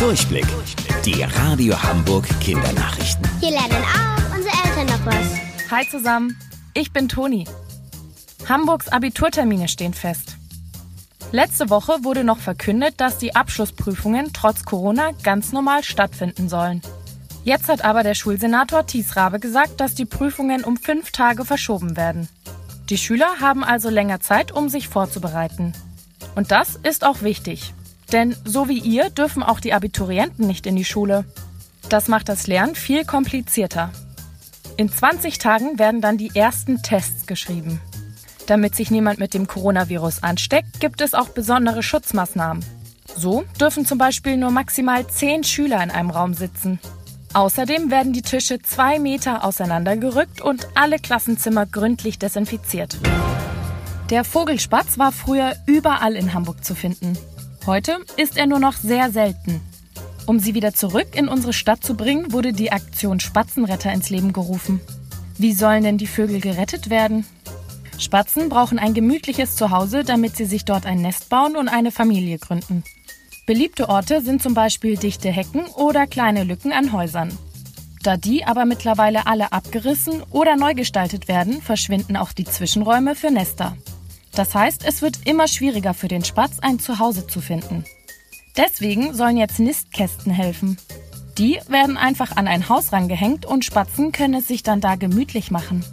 Durchblick. Die Radio Hamburg Kindernachrichten. Hier lernen auch unsere Eltern noch was. Hi zusammen, ich bin Toni. Hamburgs Abiturtermine stehen fest. Letzte Woche wurde noch verkündet, dass die Abschlussprüfungen trotz Corona ganz normal stattfinden sollen. Jetzt hat aber der Schulsenator Thies Rabe gesagt, dass die Prüfungen um fünf Tage verschoben werden. Die Schüler haben also länger Zeit, um sich vorzubereiten. Und das ist auch wichtig. Denn so wie ihr dürfen auch die Abiturienten nicht in die Schule. Das macht das Lernen viel komplizierter. In 20 Tagen werden dann die ersten Tests geschrieben. Damit sich niemand mit dem Coronavirus ansteckt, gibt es auch besondere Schutzmaßnahmen. So dürfen zum Beispiel nur maximal 10 Schüler in einem Raum sitzen. Außerdem werden die Tische zwei Meter auseinandergerückt und alle Klassenzimmer gründlich desinfiziert. Der Vogelspatz war früher überall in Hamburg zu finden. Heute ist er nur noch sehr selten. Um sie wieder zurück in unsere Stadt zu bringen, wurde die Aktion Spatzenretter ins Leben gerufen. Wie sollen denn die Vögel gerettet werden? Spatzen brauchen ein gemütliches Zuhause, damit sie sich dort ein Nest bauen und eine Familie gründen. Beliebte Orte sind zum Beispiel dichte Hecken oder kleine Lücken an Häusern. Da die aber mittlerweile alle abgerissen oder neu gestaltet werden, verschwinden auch die Zwischenräume für Nester. Das heißt, es wird immer schwieriger für den Spatz, ein Zuhause zu finden. Deswegen sollen jetzt Nistkästen helfen. Die werden einfach an ein Haus rangehängt und Spatzen können es sich dann da gemütlich machen.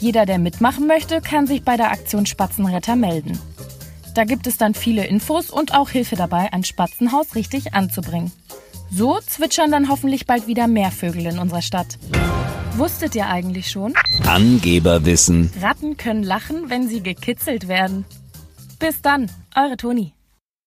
Jeder, der mitmachen möchte, kann sich bei der Aktion Spatzenretter melden. Da gibt es dann viele Infos und auch Hilfe dabei, ein Spatzenhaus richtig anzubringen. So zwitschern dann hoffentlich bald wieder mehr Vögel in unserer Stadt. Wusstet ihr eigentlich schon? Angeberwissen. Ratten können lachen, wenn sie gekitzelt werden. Bis dann, eure Toni.